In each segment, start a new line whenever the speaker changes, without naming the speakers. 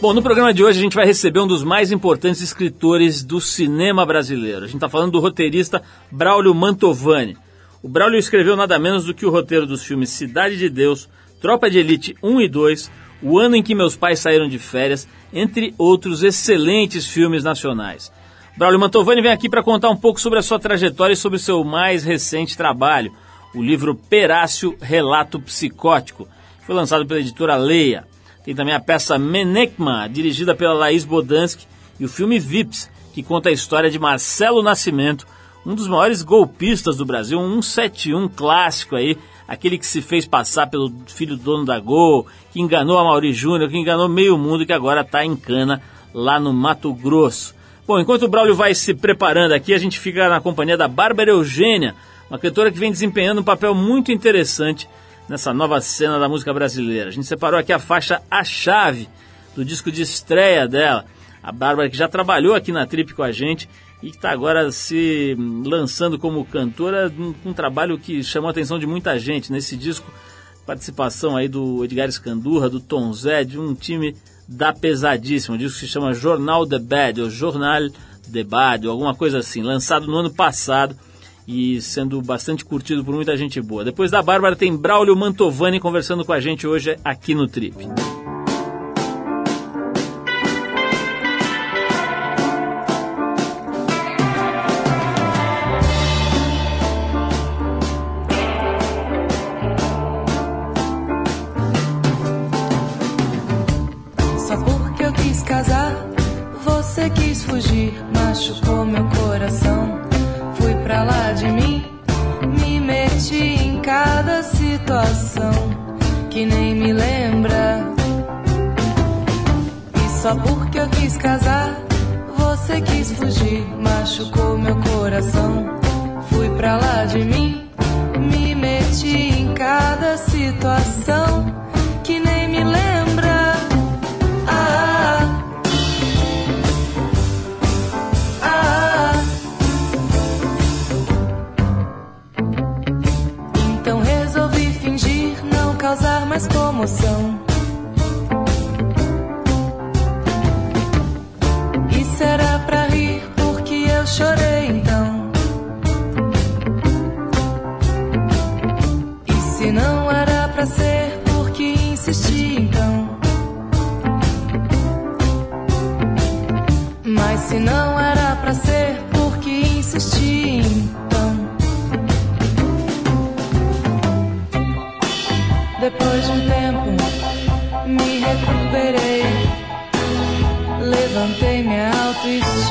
Bom, no programa de hoje a gente vai receber um dos mais importantes escritores do cinema brasileiro. A gente está falando do roteirista Braulio Mantovani. O Braulio escreveu nada menos do que o roteiro dos filmes Cidade de Deus, Tropa de Elite 1 e 2, O Ano em que Meus Pais Saíram de Férias, entre outros excelentes filmes nacionais. Braulio Mantovani vem aqui para contar um pouco sobre a sua trajetória e sobre o seu mais recente trabalho, o livro Perácio Relato Psicótico. Foi lançado pela editora Leia. Tem também a peça Menekma, dirigida pela Laís Bodansky, e o filme Vips, que conta a história de Marcelo Nascimento, um dos maiores golpistas do Brasil, um 171 clássico aí, aquele que se fez passar pelo filho do dono da Gol, que enganou a Mauri Júnior, que enganou meio mundo que agora está em cana lá no Mato Grosso. Bom, enquanto o Braulio vai se preparando aqui, a gente fica na companhia da Bárbara Eugênia, uma cantora que vem desempenhando um papel muito interessante nessa nova cena da música brasileira. A gente separou aqui a faixa A Chave, do disco de estreia dela. A Bárbara que já trabalhou aqui na Trip com a gente e que está agora se lançando como cantora, um, um, trabalho que chamou a atenção de muita gente nesse disco. Participação aí do Edgar Escandurra, do Tom Zé, de um time da Pesadíssima, um disco que se chama Jornal The Bad, ou Jornal The Bad, ou alguma coisa assim, lançado no ano passado e sendo bastante curtido por muita gente boa. Depois da Bárbara tem Braulio Mantovani conversando com a gente hoje aqui no Trip.
Só porque eu quis casar, você
quis fugir, machucou meu coração. Só porque eu quis casar, você quis fugir, machucou meu coração. Fui pra lá de mim, me meti em cada situação que nem me lembra. Ah, ah, ah. Então resolvi fingir não causar mais comoção streets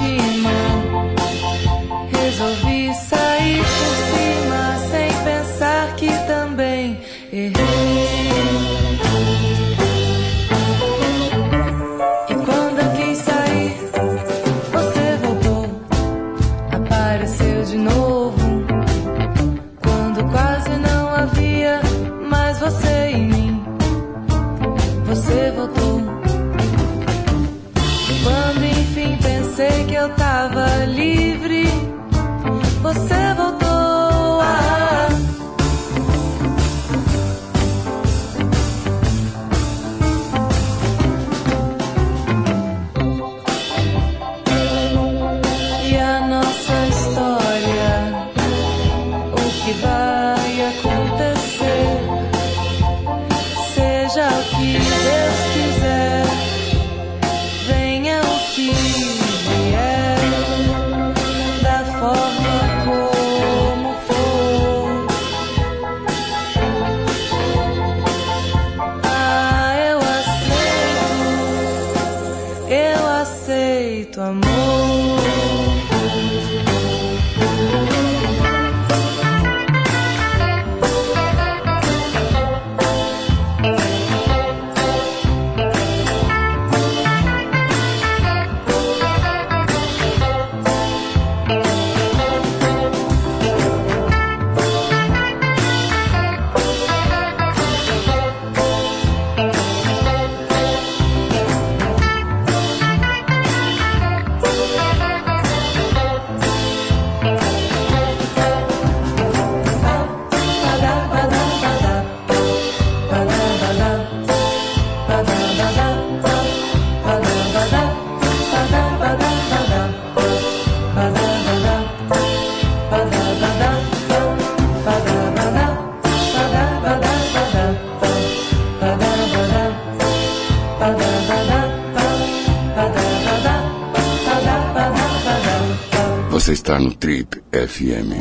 está no Trip FM.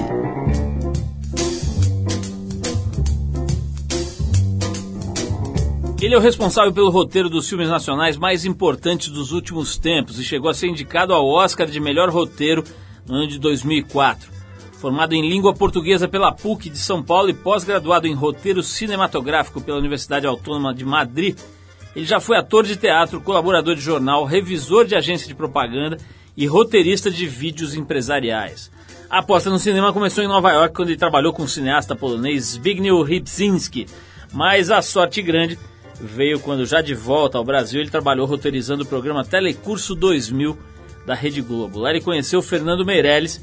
Ele é o responsável pelo roteiro dos filmes nacionais mais importantes dos últimos tempos e chegou a ser indicado ao Oscar de melhor roteiro no ano de 2004. Formado em língua portuguesa pela PUC de São Paulo e pós-graduado em roteiro cinematográfico pela Universidade Autônoma de Madrid, ele já foi ator de teatro, colaborador de jornal, revisor de agência de propaganda e roteirista de vídeos empresariais. A aposta no cinema começou em Nova York quando ele trabalhou com o cineasta polonês Zbigniew Rybczynski, mas a sorte grande veio quando já de volta ao Brasil ele trabalhou roteirizando o programa Telecurso 2000 da Rede Globo. Lá ele conheceu Fernando Meirelles,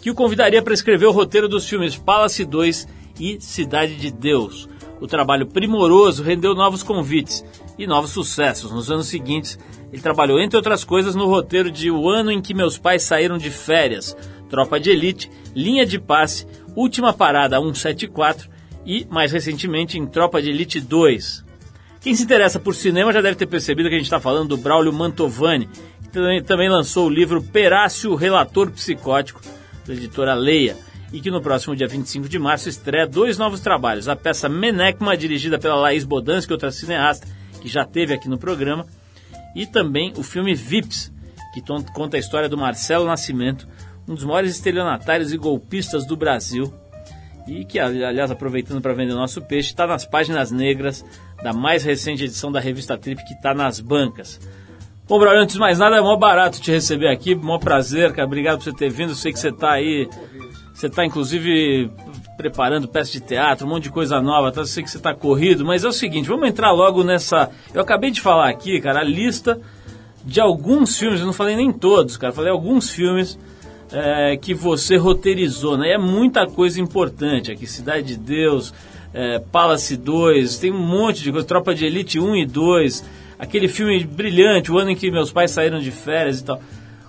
que o convidaria para escrever o roteiro dos filmes Palace 2 e Cidade de Deus. O trabalho primoroso rendeu novos convites e novos sucessos. Nos anos seguintes, ele trabalhou, entre outras coisas, no roteiro de O Ano em que Meus Pais Saíram de Férias, Tropa de Elite, Linha de Passe, Última Parada 174 e, mais recentemente, em Tropa de Elite 2. Quem se interessa por cinema já deve ter percebido que a gente está falando do Braulio Mantovani, que também lançou o livro Perácio Relator Psicótico, da editora Leia, e que no próximo dia 25 de março estreia dois novos trabalhos: a peça Menecma, dirigida pela Laís Bodansky, outra cineasta, que já teve aqui no programa, e também o filme Vips, que conta a história do Marcelo Nascimento, um dos maiores estelionatários e golpistas do Brasil, e que, aliás, aproveitando para vender nosso peixe, está nas páginas negras da mais recente edição da revista Trip, que está nas bancas. Bom, Braulio, antes de mais nada, é mó barato te receber aqui, mó prazer, cara. Obrigado por você ter vindo. Sei que você está aí, você está inclusive preparando peça de teatro, um monte de coisa nova, tá? Eu sei que você está corrido, mas é o seguinte, vamos entrar logo nessa. Eu acabei de falar aqui, cara, a lista de alguns filmes, eu não falei nem todos, cara, falei alguns filmes é, que você roteirizou, né? E é muita coisa importante aqui, Cidade de Deus, é, Palace 2, tem um monte de coisa, Tropa de Elite 1 e 2, aquele filme brilhante, o ano em que meus pais saíram de férias e tal.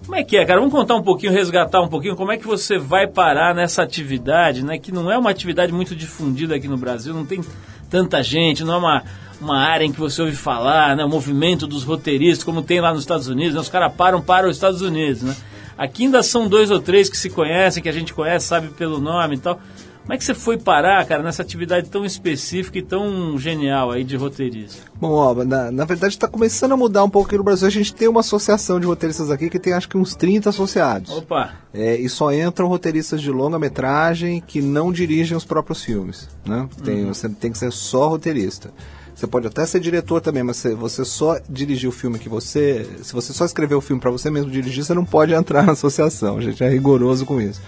Como é que é, cara? Vamos contar um pouquinho, resgatar um pouquinho como é que você vai parar nessa atividade, né? Que não é uma atividade muito difundida aqui no Brasil, não tem tanta gente, não é uma, uma área em que você ouve falar, né? O movimento dos roteiristas, como tem lá nos Estados Unidos, né? os caras param para os Estados Unidos, né? Aqui ainda são dois ou três que se conhecem, que a gente conhece, sabe pelo nome e tal. Como é que você foi parar, cara, nessa atividade tão específica e tão genial aí de roteirista?
Bom, ó, na, na verdade está começando a mudar um pouco aqui no Brasil. A gente tem uma associação de roteiristas aqui que tem acho que uns 30 associados.
Opa!
É, e só entram roteiristas de longa-metragem que não dirigem os próprios filmes. Né? Tem, uhum. Você tem que ser só roteirista. Você pode até ser diretor também, mas se você só dirigir o filme que você. Se você só escrever o filme para você mesmo dirigir, você não pode entrar na associação. A gente é rigoroso com isso.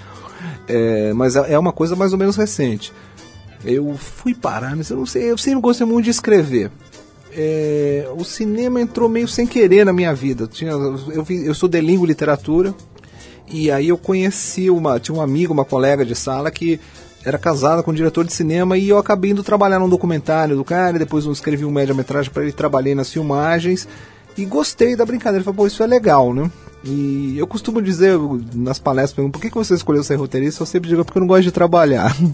É, mas é, é uma coisa mais ou menos recente. Eu fui parar, mas eu não sei, eu sempre gostei muito de escrever. É, o cinema entrou meio sem querer na minha vida. Eu, tinha, eu, eu sou literatura, e aí eu conheci uma, tinha um amigo, uma colega de sala que era casada com um diretor de cinema e eu acabei indo trabalhar num documentário do cara, depois eu escrevi um média-metragem para ele, trabalhei nas filmagens e gostei da brincadeira. Falei, pô, isso é legal, né? E eu costumo dizer nas palestras, por que, você escolheu ser roteirista? Eu sempre digo, porque eu não gosto de trabalhar.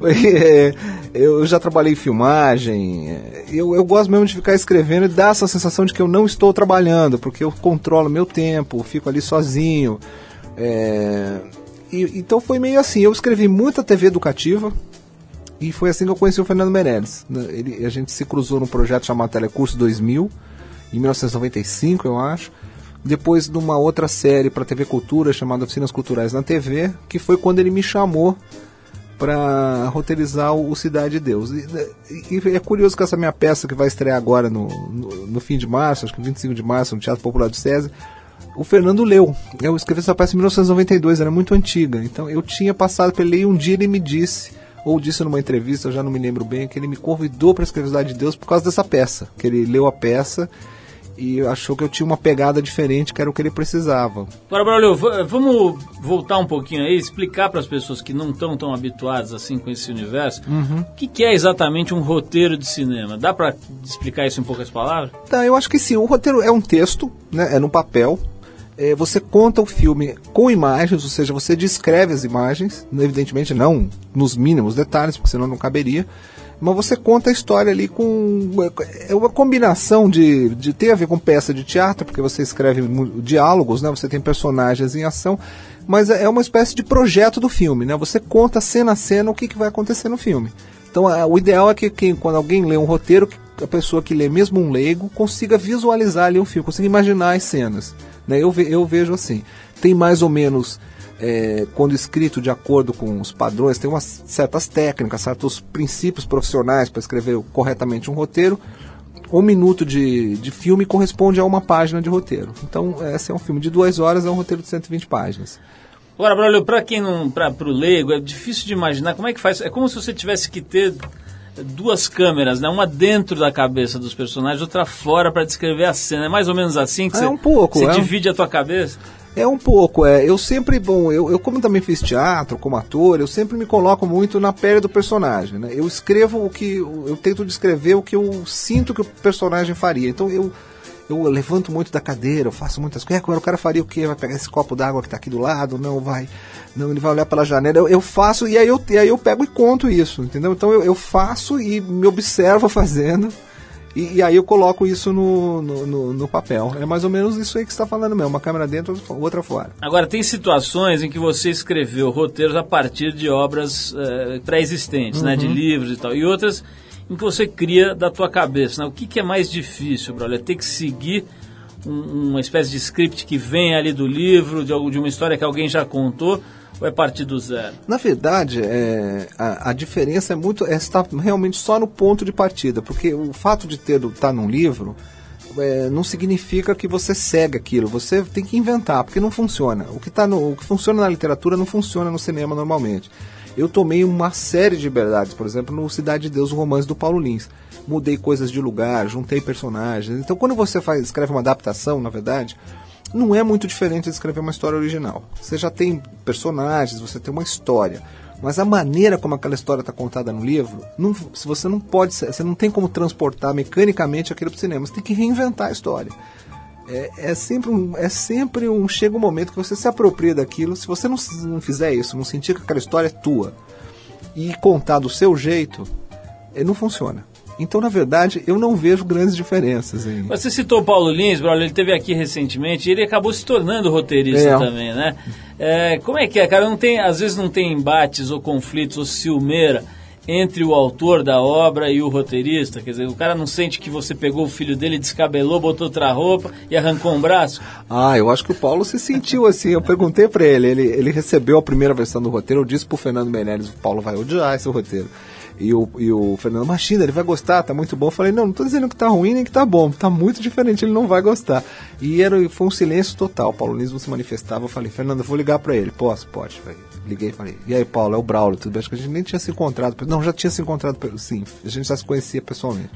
É, eu já trabalhei em filmagem, é, eu, eu gosto mesmo de ficar escrevendo e dar essa sensação de que eu não estou trabalhando, porque eu controlo meu tempo, fico ali sozinho. É, e, então foi meio assim, eu escrevi muita TV educativa, e foi assim que eu conheci o Fernando Meirelles. Ele, a gente se cruzou num projeto chamado Telecurso 2000, em 1995, eu acho depois de uma outra série para TV Cultura chamada Oficinas Culturais na TV, que foi quando ele me chamou para roteirizar o Cidade de Deus. E, e, é curioso que essa minha peça que vai estrear agora no, no, no, fim de março, acho que 25 de março, no Teatro Popular do César, o Fernando leu. Eu escrevi essa peça em 1992, era muito antiga. Então eu tinha passado pelo ele e um dia ele me disse, ou disse numa entrevista, eu já não me lembro bem, que ele me convidou para escrever Cidade de Deus por causa dessa peça. Que ele leu a peça e achou que eu tinha uma pegada diferente, que era o que ele precisava.
Agora, Braulio, vamos voltar um pouquinho aí, explicar para as pessoas que não estão tão habituadas assim com esse universo, uhum. o que, que, é exatamente um roteiro de cinema? Dá para explicar isso em poucas palavras?
Tá, eu acho que sim. O roteiro é um texto, né, é no papel, é, você conta o filme com imagens, ou seja, você descreve as imagens, evidentemente não nos mínimos detalhes, porque senão não caberia mas você conta a história ali com. É uma combinação de, de ter a ver com peça de teatro, porque você escreve diálogos, né? Você tem personagens em ação, mas é uma espécie de projeto do filme, né? Você conta cena a cena o que, que vai acontecer no filme. Então, o ideal é que, que, quando alguém lê um roteiro, a pessoa que lê, mesmo um leigo, consiga visualizar ali um filme, consiga imaginar as cenas. Né? Eu, ve, eu vejo assim. Tem mais ou menos, é, quando escrito de acordo com os padrões, tem umas certas técnicas, certos princípios profissionais para escrever corretamente um roteiro. Um minuto de, de filme corresponde a uma página de roteiro. Então, esse é um filme de duas horas, é um roteiro de 120 páginas.
Agora, Braulio, para quem não, para o leigo, é difícil de imaginar como é que faz. É como se você tivesse que ter duas câmeras, né? Uma dentro da cabeça dos personagens, outra fora para descrever a cena. É mais ou menos assim que
é
você,
um pouco,
você
é
divide um... a tua cabeça?
É um pouco, é. Eu sempre, bom, eu, eu como também fiz teatro, como ator, eu sempre me coloco muito na pele do personagem, né? Eu escrevo o que, eu tento descrever o que eu sinto que o personagem faria. Então eu eu levanto muito da cadeira, eu faço muitas coisas. É, o cara faria o quê? Vai pegar esse copo d'água que está aqui do lado? Não, vai. Não, ele vai olhar pela janela. Eu, eu faço e aí eu, e aí eu pego e conto isso, entendeu? Então eu, eu faço e me observo fazendo. E, e, aí eu coloco isso no, no, no, no, papel. É mais ou menos isso aí que você está falando mesmo, uma câmera dentro, outra fora.
Agora, tem situações em que você escreveu roteiros a partir de obras uh, pré-existentes, uhum. né, de uhum. livros e tal, e outras em que você cria da tua cabeça. Né? O que, que é mais difícil, brother? É ter que seguir um, uma espécie de script que vem ali do livro, de, de uma história que alguém já contou, ou é partir do zero?
Na verdade, é, a, a, diferença é muito é estar realmente só no ponto de partida, porque o fato de ter estar tá num livro é, não significa que você segue aquilo. Você tem que inventar, porque não funciona. O que, tá no, o que funciona na literatura não funciona no cinema normalmente. Eu tomei uma série de liberdades, por exemplo, no Cidade de Deus, o romance do Paulo Lins. Mudei coisas de lugar, juntei personagens. Então, quando você faz, escreve uma adaptação, na verdade, não é muito diferente de escrever uma história original. Você já tem personagens, você tem uma história. Mas a maneira como aquela história está contada no livro, se você não pode, você não tem como transportar mecanicamente aquilo para o cinema. Você tem que reinventar a história. É, é, sempre um, é sempre um. Chega um momento que você se apropria daquilo. Se você não, não fizer isso, não sentir que aquela história é tua e contar do seu jeito, é, não funciona. Então, na verdade, eu não vejo grandes diferenças. Em...
Você citou o Paulo Lins, Braulio, ele teve aqui recentemente e ele acabou se tornando roteirista é. também, né? É, como é que é, cara? Não tem, às vezes não tem embates ou conflitos ou ciumeira entre o autor da obra e o roteirista? Quer dizer, o cara não sente que você pegou o filho dele, descabelou, botou outra roupa e arrancou um braço?
Ah, eu acho que o Paulo se sentiu assim. Eu perguntei para ele, ele, ele recebeu a primeira versão do roteiro, eu disse pro Fernando Meirelles, o Paulo vai odiar esse roteiro. E o, e o Fernando, Machina, ele vai gostar, tá muito bom. Eu falei, não, não tô dizendo que tá ruim nem que tá bom, tá muito diferente, ele não vai gostar. E era, foi um silêncio total. O não se manifestava. Eu falei, Fernando, eu vou ligar para ele. Posso? Pode. Falei, liguei falei, e aí, Paulo, é o Braulio, tudo bem? Acho que a gente nem tinha se encontrado. Não, já tinha se encontrado, sim, a gente já se conhecia pessoalmente.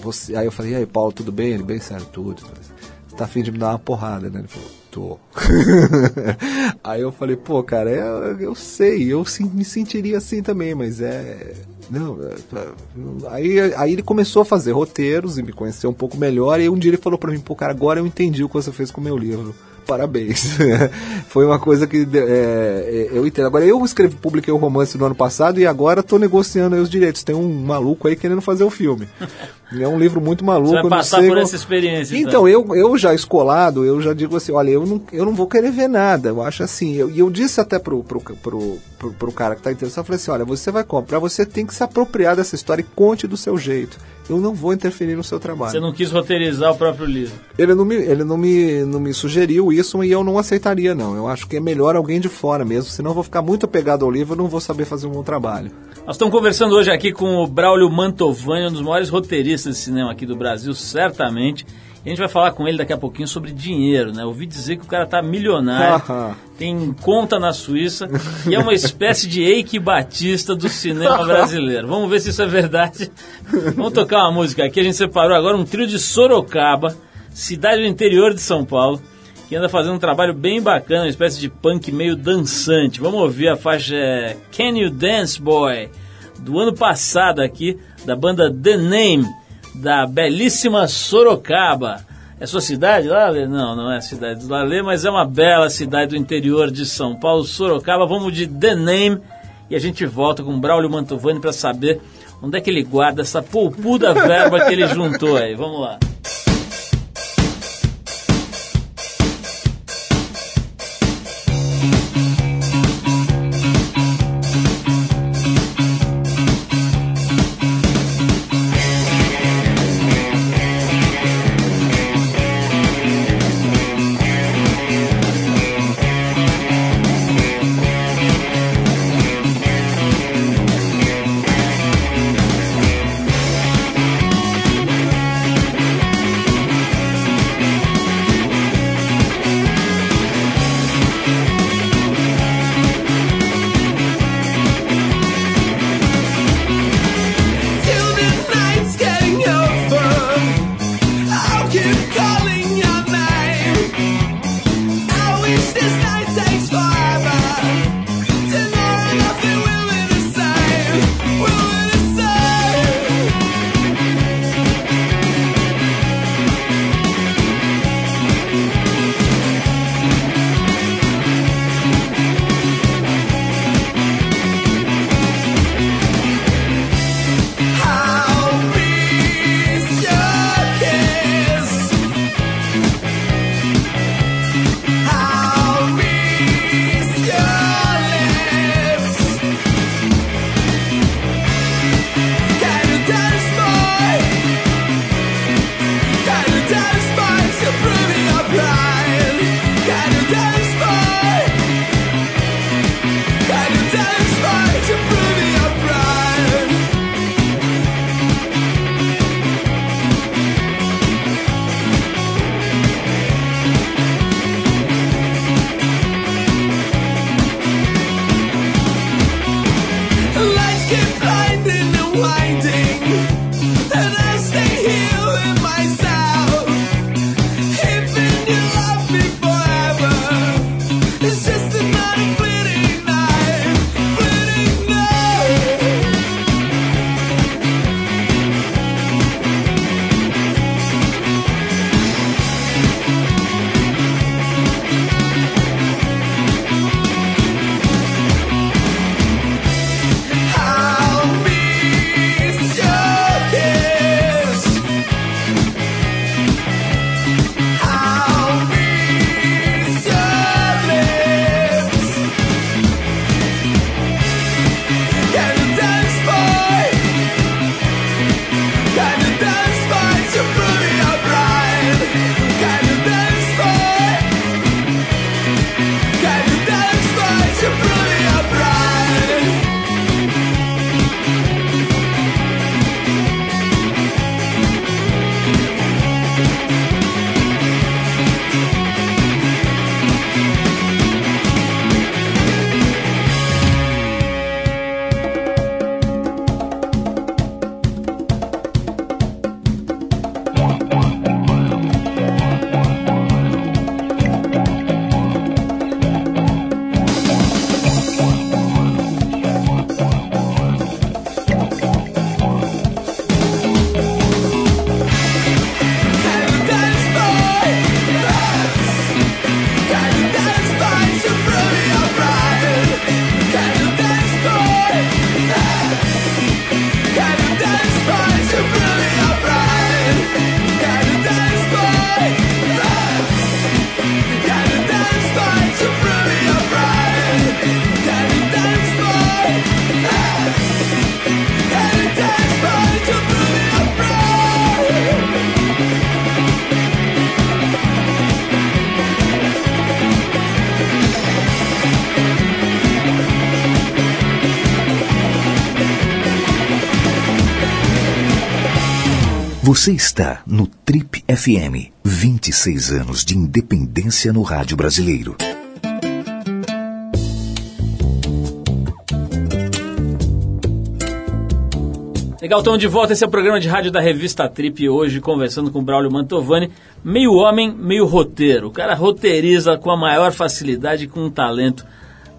Você, aí eu falei, e aí, Paulo, tudo bem? Ele, bem sério, tudo. Você tá afim de me dar uma porrada, né? Ele falou, aí eu falei, pô, cara, eu, eu sei, eu me sentiria assim também, mas é. Não, é, aí, aí ele começou a fazer roteiros e me conheceu um pouco melhor. E um dia ele falou para mim, pô, cara, agora eu entendi o que você fez com o meu livro parabéns. Foi uma coisa que é, é, eu entendo. Agora, eu escrevi, publiquei o um romance no ano passado e agora estou negociando os direitos. Tem um maluco aí querendo fazer o filme. É um livro muito maluco. Você
vai passar por essa experiência.
Então, então, eu, eu já escolado, eu já digo assim, olha, eu não, eu não vou querer ver nada. Eu acho assim, e eu, eu, disse até pro, pro, pro, pro, pro cara que está interessado, eu falei assim, olha, você vai comprar, você tem que se apropriar dessa história e conte do seu jeito eu não vou interferir no seu trabalho.
Você não quis roteirizar o próprio livro?
Ele não me, ele não me, não me sugeriu isso e eu não aceitaria, não. Eu acho que é melhor alguém de fora mesmo, senão eu vou ficar muito apegado ao livro e não vou saber fazer um bom trabalho.
Nós estamos conversando hoje aqui com o Braulio Mantovani, um dos maiores roteiristas de cinema aqui do Brasil, certamente. A gente vai falar com ele daqui a pouquinho sobre dinheiro, né? Ouvi dizer que o cara tá milionário, tem conta na Suíça e é uma espécie de Eike Batista do cinema brasileiro. Vamos ver se isso é verdade. Vamos tocar uma música aqui. A gente separou agora um trio de Sorocaba, cidade do interior de São Paulo, que anda fazendo um trabalho bem bacana, uma espécie de punk meio dançante. Vamos ouvir a faixa é, Can You Dance Boy, do ano passado aqui, da banda The Name da belíssima Sorocaba. É sua cidade lá, Não, não é a cidade do Lalê, mas é uma bela cidade do interior de São Paulo, Sorocaba. Vamos de The Name e a gente volta com Braulio Mantovani para saber onde é que ele guarda essa polpuda verba que ele juntou aí. Vamos lá.
Você está no Trip FM. 26 anos de independência no rádio brasileiro.
Legal, estamos de volta. Esse é o programa de rádio da revista Trip. Hoje, conversando com Braulio Mantovani, meio homem, meio roteiro. O cara roteiriza com a maior facilidade e com um talento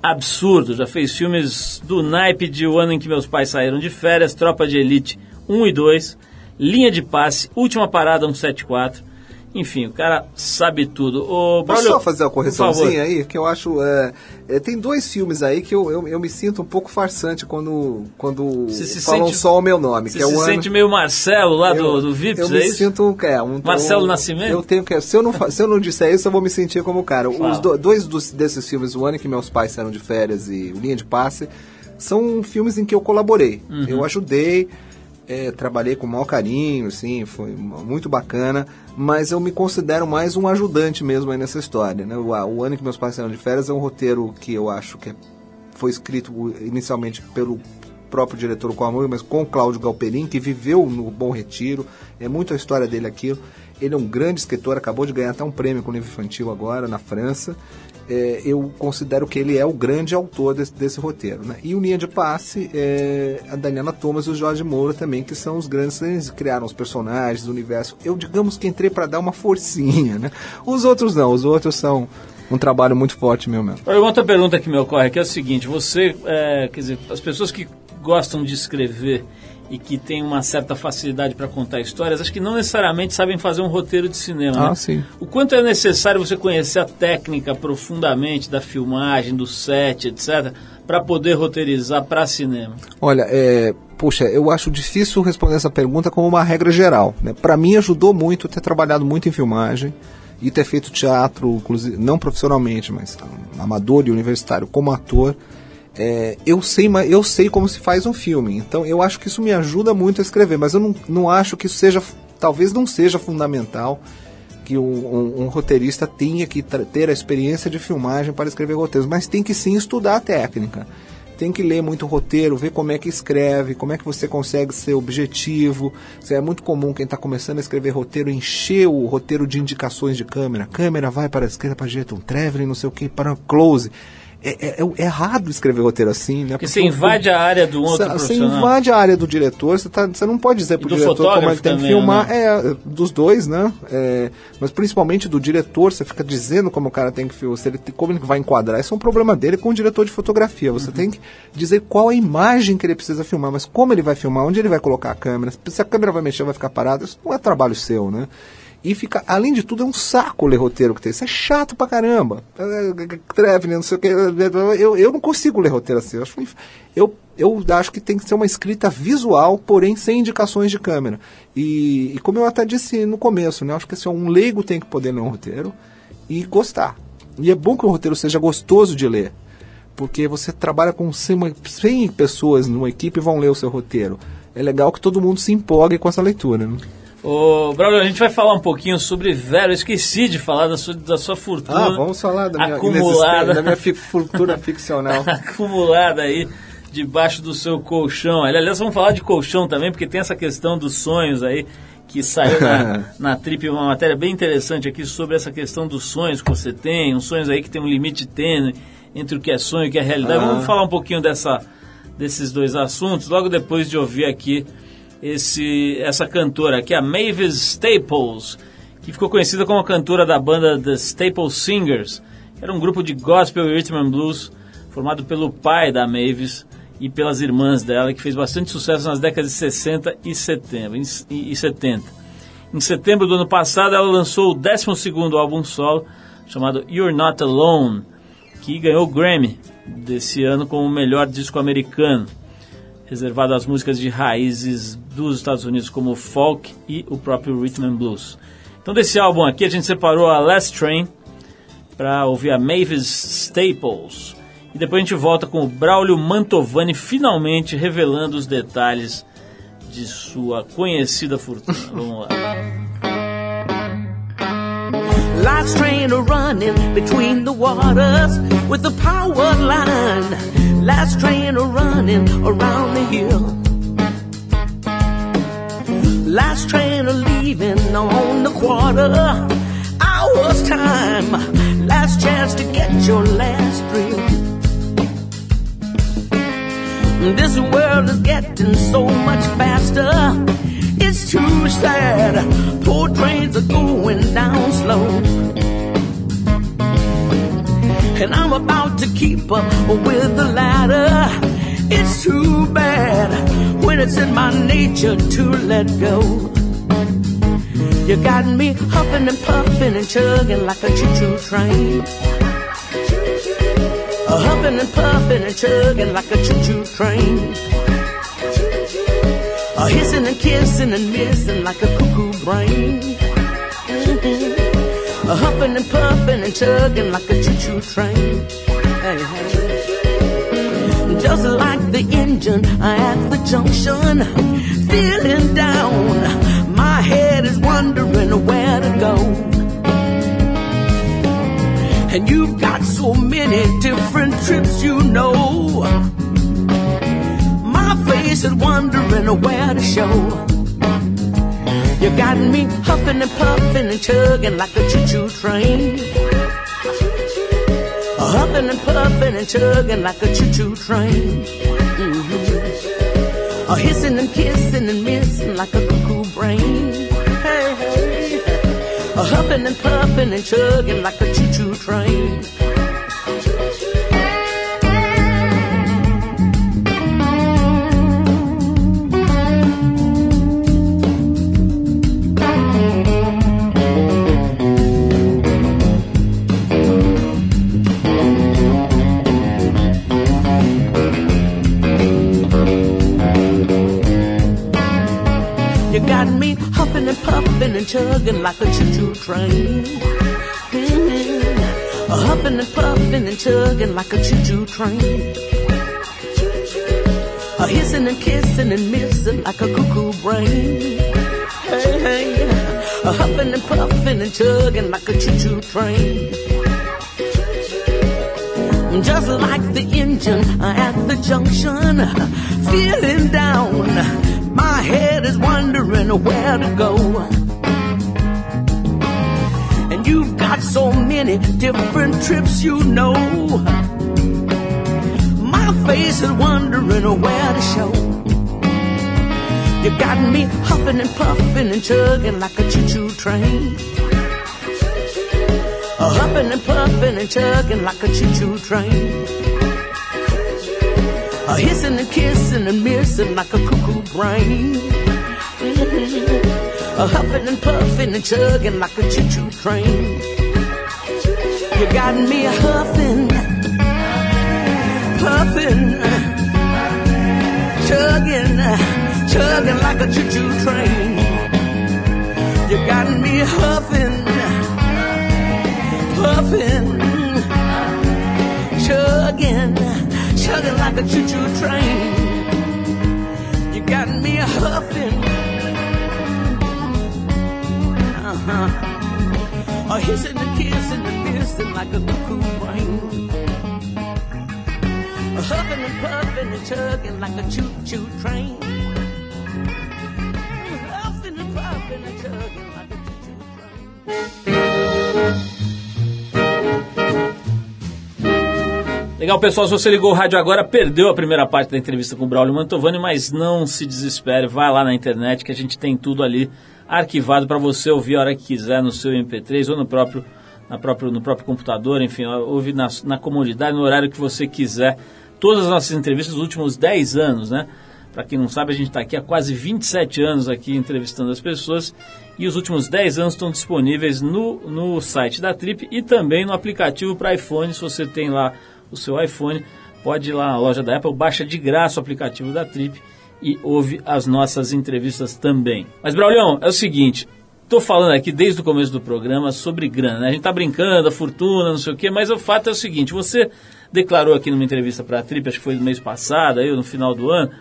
absurdo. Já fez filmes do naipe de O Ano em que Meus Pais Saíram de Férias, Tropa de Elite 1 e 2 linha de passe, última parada 174. Enfim, o cara sabe tudo. O
Posso só fazer uma correçãozinha aí? Que eu acho. É, é, tem dois filmes aí que eu, eu, eu, me sinto um pouco farsante quando, quando se falam sente, só o meu nome.
Você
que é
se
o
sente ano... meio Marcelo lá eu, do, do Vips,
eu
é
me
isso?
sinto. É, um,
Marcelo um, Nascimento?
Eu tenho que. Se eu não, se eu não disser isso, eu vou me sentir como cara. Os do, dois dos, desses filmes, o ano que meus pais saíram de férias e Linha de Passe, são filmes em que eu colaborei. Uhum. Eu ajudei é, trabalhei com o maior carinho, assim, foi muito bacana, mas eu me considero mais um ajudante mesmo aí nessa história. Né? O, o ano que meus pais saíram de férias é um roteiro que eu acho que é, foi escrito inicialmente pelo próprio diretor Coamui, mas com o Cláudio Galperin, que viveu no Bom Retiro, é muito a história dele aquilo. Ele é um grande escritor, acabou de ganhar até um prêmio com o livro infantil agora, na França. É, eu considero que ele é o grande autor desse, desse roteiro. Né? E o Linha de Passe, é, a Daniela Thomas e o Jorge Moura também, que são os grandes, eles criaram os personagens, o universo. Eu, digamos que entrei para dar uma forcinha. Né? Os outros não, os outros são um trabalho muito forte meu mesmo.
Outra pergunta que me ocorre é o seguinte: você, é, quer dizer, as pessoas que gostam de escrever e que têm uma certa facilidade para contar histórias, acho que não necessariamente sabem fazer um roteiro de cinema.
Ah,
né?
sim.
O quanto é necessário você conhecer a técnica profundamente da filmagem, do set, etc., para poder roteirizar para cinema?
Olha, é, puxa, eu acho difícil responder essa pergunta como uma regra geral. Né? Para mim ajudou muito ter trabalhado muito em filmagem e ter feito teatro, inclusive, não profissionalmente, mas amador e universitário como ator. É, eu, sei, eu sei como se faz um filme, então eu acho que isso me ajuda muito a escrever, mas eu não, não acho que isso seja, talvez não seja fundamental que um, um, um roteirista tenha que ter a experiência de filmagem para escrever roteiros, mas tem que sim estudar a técnica. Tem que ler muito roteiro, ver como é que escreve, como é que você consegue ser objetivo. É muito comum quem está começando a escrever roteiro encher o roteiro de indicações de câmera. Câmera vai para a esquerda, para a direita, um traveling, não sei o que, para um close é, é, é, errado escrever roteiro assim, né?
Porque, você invade a área do outro
Você invade a área do diretor, você, tá, você não pode dizer pro diretor como ele tem que filmar. Né? É, dos dois, né? É, mas principalmente do diretor, você fica dizendo como o cara tem que filmar, se ele, como ele vai enquadrar. Isso é um problema dele com o diretor de fotografia. Você uhum. tem que dizer qual a imagem que ele precisa filmar, mas como ele vai filmar, onde ele vai colocar a câmera, se a câmera vai mexer, vai ficar parada, isso não é trabalho seu, né? E fica, além de tudo, é um saco ler roteiro que tem. Isso é chato pra caramba. Traveling, não sei o que. Eu, eu não consigo ler roteiro assim. Eu acho, eu, eu acho que tem que ser uma escrita visual, porém sem indicações de câmera. E, e como eu até disse no começo, né? Eu acho que assim, um leigo tem que poder ler um roteiro e gostar. E é bom que o roteiro seja gostoso de ler. Porque você trabalha com 100 pessoas numa equipe e vão ler o seu roteiro. É legal que todo mundo se empolgue com essa leitura. Né?
Ô, Braulio, a gente vai falar um pouquinho sobre Vero. Eu esqueci de falar da sua, da sua fortuna.
Ah, vamos falar da minha,
acumulada,
da minha fortuna ficcional.
acumulada aí debaixo do seu colchão. Aliás, vamos falar de colchão também, porque tem essa questão dos sonhos aí, que saiu na, na Trip uma matéria bem interessante aqui sobre essa questão dos sonhos que você tem, uns sonhos aí que tem um limite tênue entre o que é sonho e o que é realidade. Ah. Vamos falar um pouquinho dessa, desses dois assuntos, logo depois de ouvir aqui esse, essa cantora aqui, a Mavis Staples, que ficou conhecida como a cantora da banda The Staples Singers, que era um grupo de gospel e rhythm and blues formado pelo pai da Mavis e pelas irmãs dela, que fez bastante sucesso nas décadas de 60 e 70. E 70. Em setembro do ano passado, ela lançou o 12 álbum solo, chamado You're Not Alone, que ganhou o Grammy desse ano como o melhor disco americano reservado às músicas de raízes dos Estados Unidos, como o folk e o próprio rhythm and blues. Então, desse álbum aqui, a gente separou a Last Train para ouvir a Mavis Staples. E depois a gente volta com o Braulio Mantovani finalmente revelando os detalhes de sua conhecida fortuna. Vamos lá. Last train running between the waters with the power line. Last train a running around the hill. Last train a leaving on the quarter. Hours time. Last chance to get your last thrill. This world is getting so much faster. It's too sad. Poor trains are going down slow and I'm about to keep up with the ladder. It's too bad when it's in my nature to let go. You got me huffing and puffing and chugging like a choo-choo train. A huffing and puffing and chugging like a choo-choo train. A hissing and kissing and missing like a cuckoo brain. A huffing and puffing and chugging like a choo-choo train. Hey, hey. Just like the engine at the junction, feeling down. My head is wondering where to go. And you've got so many different trips, you know. My face is wondering where to show. You got me huffing and puffing and chugging like a choo-choo train.
huffing and puffing and chugging like a choo-choo train. Mm-hmm. hissing and kissing and missing like a cuckoo brain. Hey, hey. huffing and puffing and chugging like a choo-choo train. Chugging like a choo-choo train. Mm-hmm. Huffing and puffing and chugging like a choo-choo train. A hissing and kissing and missing like a cuckoo brain. Hey, hey. Huffing and puffing and chugging like a choo-choo train. Just like the engine at the junction, feeling down my head is wondering where to go. You've got so many different trips you know. My face is wondering where to show. You got me huffing and puffing and chugging like a choo-choo train. Huffing and puffing and chugging like a choo-choo train. Hissing and kissing and missing like a cuckoo brain. A huffing and puffing and chugging like a choo-choo train. You got me a huffing, puffing, chugging, chugging like a choo-choo train. You got me huffing, puffing, chugging chugging like a choo-choo train. You got me a huffing. Uh-huh. A hissing and kissing and missing like a cuckoo brain. A huffing and puffing and chugging like a choo-choo train.
Legal, pessoal, se você ligou o rádio agora, perdeu a primeira parte da entrevista com o Braulio Mantovani, mas não se desespere, vai lá na internet que a gente tem tudo ali arquivado para você ouvir a hora que quiser no seu MP3 ou no próprio, na próprio, no próprio computador, enfim, ouvir na, na comodidade, no horário que você quiser. Todas as nossas entrevistas dos últimos 10 anos, né? Para quem não sabe, a gente está aqui há quase 27 anos aqui entrevistando as pessoas e os últimos 10 anos estão disponíveis no, no site da Trip e também no aplicativo para iPhone, se você tem lá o seu iPhone, pode ir lá na loja da Apple, baixa de graça o aplicativo da Trip e ouve as nossas entrevistas também. Mas, Braulião, é o seguinte, estou falando aqui desde o começo do programa sobre grana, né? A gente está brincando, a fortuna, não sei o quê, mas o fato é o seguinte, você declarou aqui numa entrevista para a Trip, acho que foi no mês passado, aí, no final do ano,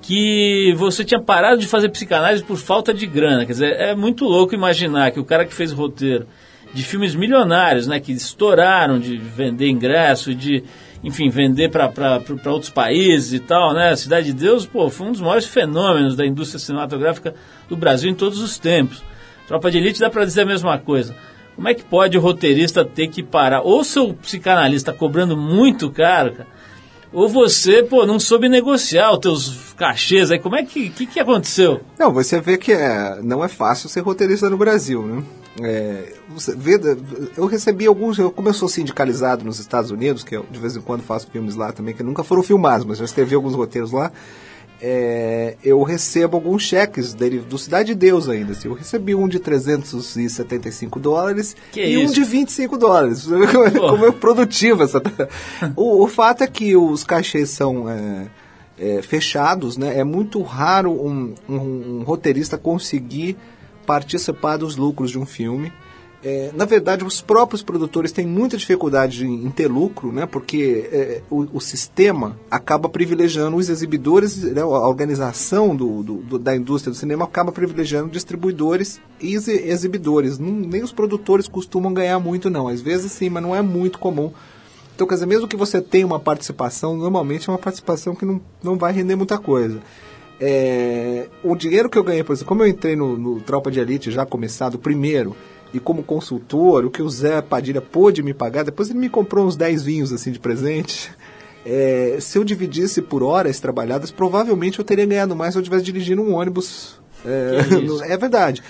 que você tinha parado de fazer psicanálise por falta de grana. Quer dizer, é muito louco imaginar que o cara que fez roteiro de filmes milionários, né, que estouraram de vender ingresso, de, enfim, vender para outros países e tal, né? Cidade de Deus, pô, foi um dos maiores fenômenos da indústria cinematográfica do Brasil em todos os tempos. Tropa de Elite dá para dizer a mesma coisa. Como é que pode o roteirista ter que parar? Ou seu psicanalista cobrando muito caro, cara, ou você, pô, não soube negociar os teus cachês aí. Como é que, que, que aconteceu?
Não, você vê que é, não é fácil ser roteirista no Brasil, né? É, você vê, eu recebi alguns, eu, como eu sou sindicalizado nos Estados Unidos, que eu de vez em quando faço filmes lá também, que nunca foram filmados, mas já escrevi alguns roteiros lá, é, eu recebo alguns cheques dele, do Cidade de Deus ainda. Assim, eu recebi um de 375 dólares
que
e
isso?
um de 25 dólares. Como é produtivo essa. o, o fato é que os cachês são. É, é, fechados, né? É muito raro um, um, um roteirista conseguir participar dos lucros de um filme. É, na verdade, os próprios produtores têm muita dificuldade em, ter lucro, né, porque é, o, o, sistema acaba privilegiando os exibidores, né, a organização do, do, do, da indústria do cinema acaba privilegiando distribuidores e exibidores. Não, nem os produtores costumam ganhar muito, não. Às vezes sim, mas não é muito comum. Então, quer dizer, mesmo que você tenha uma participação, normalmente é uma participação que não, não vai render muita coisa. É, o dinheiro que eu ganhei, por exemplo, como eu entrei no, no Tropa de Elite já começado primeiro, e como consultor, o que o Zé Padilha pôde me pagar, depois ele me comprou uns 10 vinhos assim de presente. É, se eu dividisse por horas trabalhadas, provavelmente eu teria ganhado mais se eu tivesse dirigindo um ônibus. É, é verdade.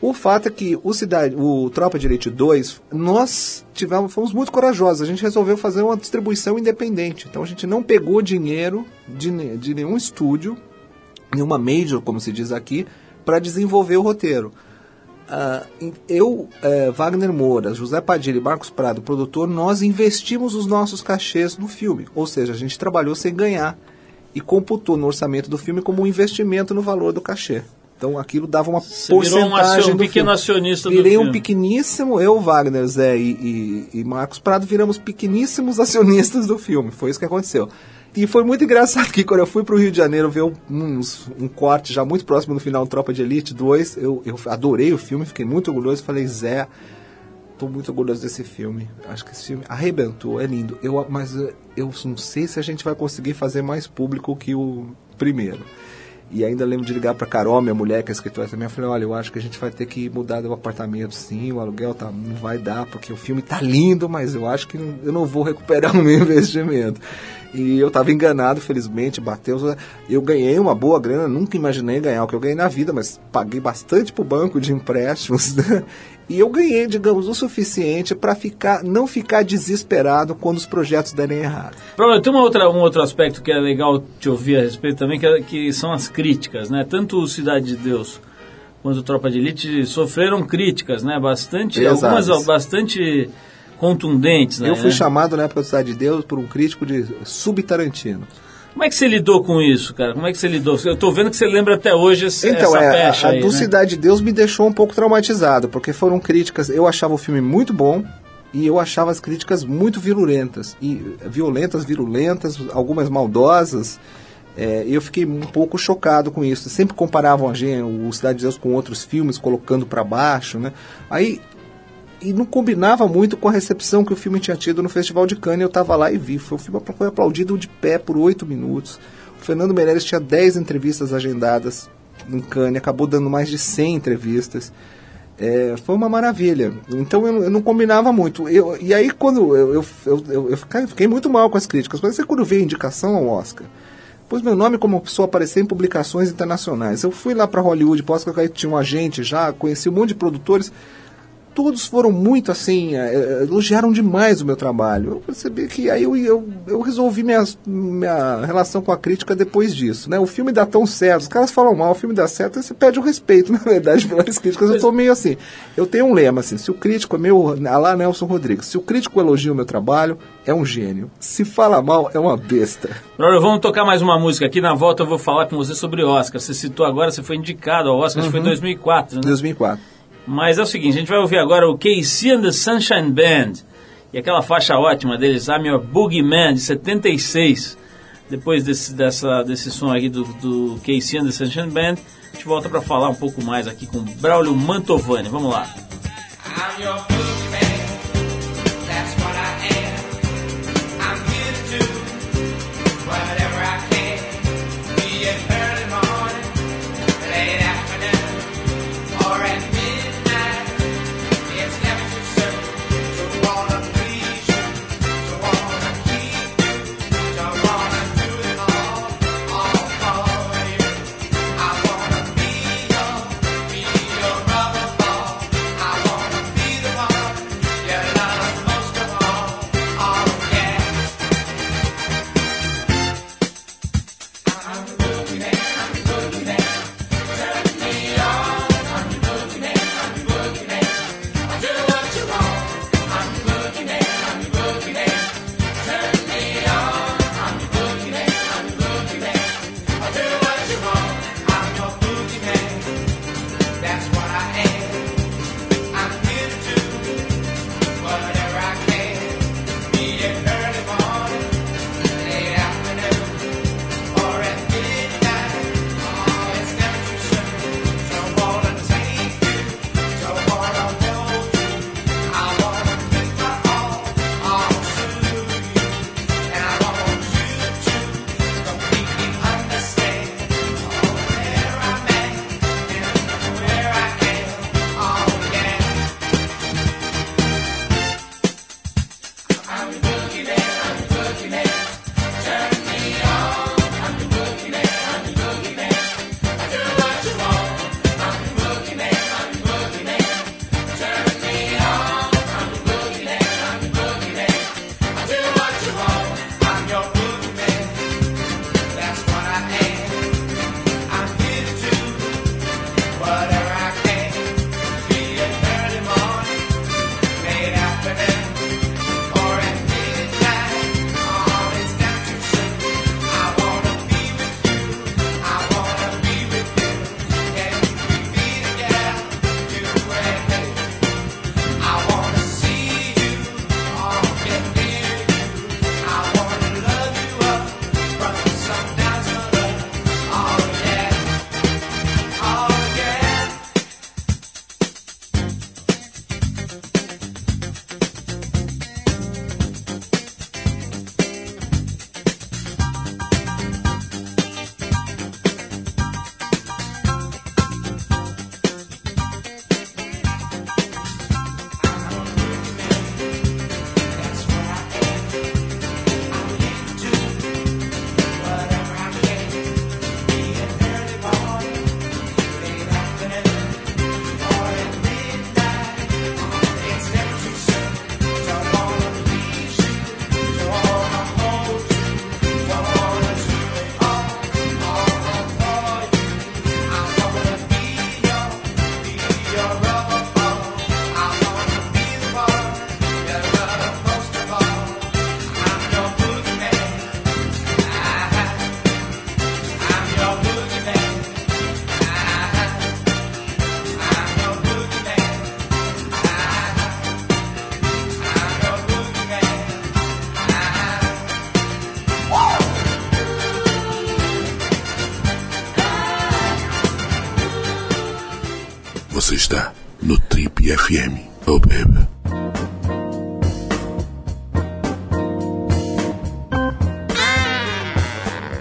O fato é que o, cidade, o Tropa de Elite 2, nós tivemos, fomos muito corajosos. A gente resolveu fazer uma distribuição independente. Então a gente não pegou dinheiro de, de nenhum estúdio, nenhuma major, como se diz aqui, para desenvolver o roteiro. Em- eu, eh, Wagner Moura, José Padilha e Marcos Prado, produtor, nós investimos os nossos cachês no filme. Ou seja, a gente trabalhou sem ganhar e computou no orçamento do filme como um investimento no valor do cachê. Então aquilo dava uma
Você virou um,
porcentagem
acion- um
do
pequeno
filme.
acionista do
Virei um
filme.
pequeníssimo, eu, Wagner, Zé e, e, e Marcos Prado viramos pequeníssimos acionistas do filme. Foi isso que aconteceu. E foi muito engraçado que quando eu fui para o Rio de Janeiro ver um, uns- um corte já muito próximo no final Tropa de Elite 2, eu, eu adorei o filme, fiquei muito orgulhoso. Falei, Zé, tô muito orgulhoso desse filme. Acho que esse filme arrebentou, é lindo. Eu, mas eh, eu não sei se a gente vai conseguir fazer mais público que o primeiro. E ainda lembro de ligar pra Carol, minha mulher, que é escritora também. Eu falei, olha, eu acho que a gente vai ter que mudar do apartamento, sim, o aluguel tá, não vai dar, porque o filme tá lindo, mas eu acho que eu não vou recuperar o meu investimento. E eu tava enganado, felizmente, bateu. Eu ganhei uma boa grana, nunca imaginei ganhar o que eu ganhei na vida, mas paguei bastante pro banco de empréstimos. né? E eu ganhei, digamos, o suficiente para ficar, não ficar desesperado quando os projetos derem errado.
Bruno, tem uma outra, um outro aspecto que é legal te ouvir a respeito também, que, é- que são as críticas, né? Tanto o Cidade de Deus quanto o Tropa de Elite sofreram críticas, né? Bastante,
Pesadas.
algumas bastante contundentes, né?
Eu fui chamado na época do Cidade de Deus por um crítico de sub-Tarantino.
Como é que você lidou com isso, cara? Como é que você lidou? Eu tô vendo que você lembra até hoje esse,
Então,
essa
é,
pecha
a, a
aí,
do
né?
Cidade de Deus me deixou um pouco traumatizado, porque foram críticas. Eu achava o filme muito bom e eu achava as críticas muito virulentas. E violentas, virulentas, algumas maldosas. É, eu fiquei um pouco chocado com isso. Sempre comparavam a gente, o Cidade de Deus com outros filmes, colocando para baixo, né? Aí e não combinava muito com a recepção que o filme tinha tido no Festival de Cannes. Eu estava lá e vi. Foi um filme foi aplaudido de pé por oito minutos. O Fernando Meirelles tinha 10 entrevistas agendadas em Cannes, acabou dando mais de 100 entrevistas. É, foi uma maravilha. Então eu, não- eu não combinava muito. Eu, e aí quando eu, eu, eu, eu, eu fiquei, fiquei muito mal com as críticas. Mas quando veio a indicação ao Oscar, pôs meu nome como pessoa aparecer em publicações internacionais. Eu fui lá para Hollywood, posso que tinha um agente já, conheci um monte de produtores todos foram muito assim, eh, eh, elogiaram demais o meu trabalho. Eu percebi que aí eu, eu, eu resolvi minha, minha relação com a crítica depois disso. Né? O filme dá tão certo, os caras falam mal, o filme dá certo, você pede o respeito, na verdade, pelas críticas. Eu tô meio assim. Eu tenho um lema assim: se o crítico é meu, lá Nelson Rodrigues, se o crítico elogia o meu trabalho, é um gênio. Se fala mal, é uma besta.
Bruno, vamos tocar mais uma música aqui. Na volta eu vou falar com você sobre Oscar. Você citou agora, você foi indicado ao Oscar, acho que foi em 2004, né?
2004.
Mas é o seguinte, a gente vai ouvir agora o KC and the Sunshine Band e aquela faixa ótima deles, I'm Your Boogeyman, de 76. Depois desse, dessa, desse som aqui do, do KC and the Sunshine Band, a gente volta para falar um pouco mais aqui com Braulio Mantovani. Vamos lá.
I'm your
está no Trip FM. Oh, baby.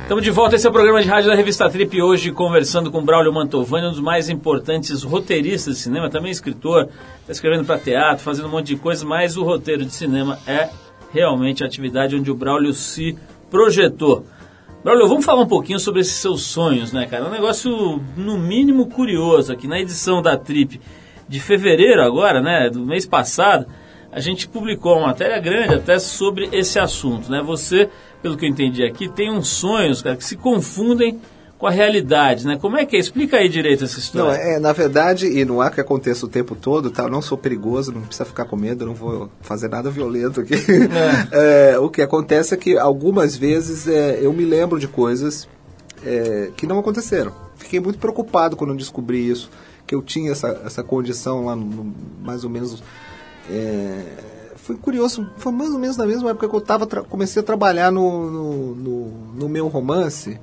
Estamos de volta, esse é o programa de rádio da Revista Trip, hoje conversando com Braulio Mantovani, um dos mais importantes roteiristas de cinema, também escritor, está escrevendo para teatro, fazendo um monte de coisa, mas o roteiro de cinema é realmente a atividade onde o Braulio se projetou. Braulio, vamos falar um pouquinho sobre esses seus sonhos, né, cara? É um negócio, no mínimo, curioso aqui. Na edição da Trip de fevereiro agora, né, do mês passado, a gente publicou uma matéria grande até sobre esse assunto, né? Você, pelo que eu entendi aqui, tem uns sonhos, cara, que se confundem com a realidade, né? Como é que é? Explica aí direito essa história.
Não, é, na verdade, e não há que aconteça o tempo todo, tá? Eu não sou perigoso, não precisa ficar com medo, não vou fazer nada violento aqui. É, o que acontece é que algumas vezes é, eu me lembro de coisas é, que não aconteceram. Fiquei muito preocupado quando eu descobri isso, que eu tinha essa, essa condição lá, no, no- mais ou menos. é, foi curioso, foi mais ou menos na mesma época que eu tava, comecei a trabalhar no, no, no- no meu romance.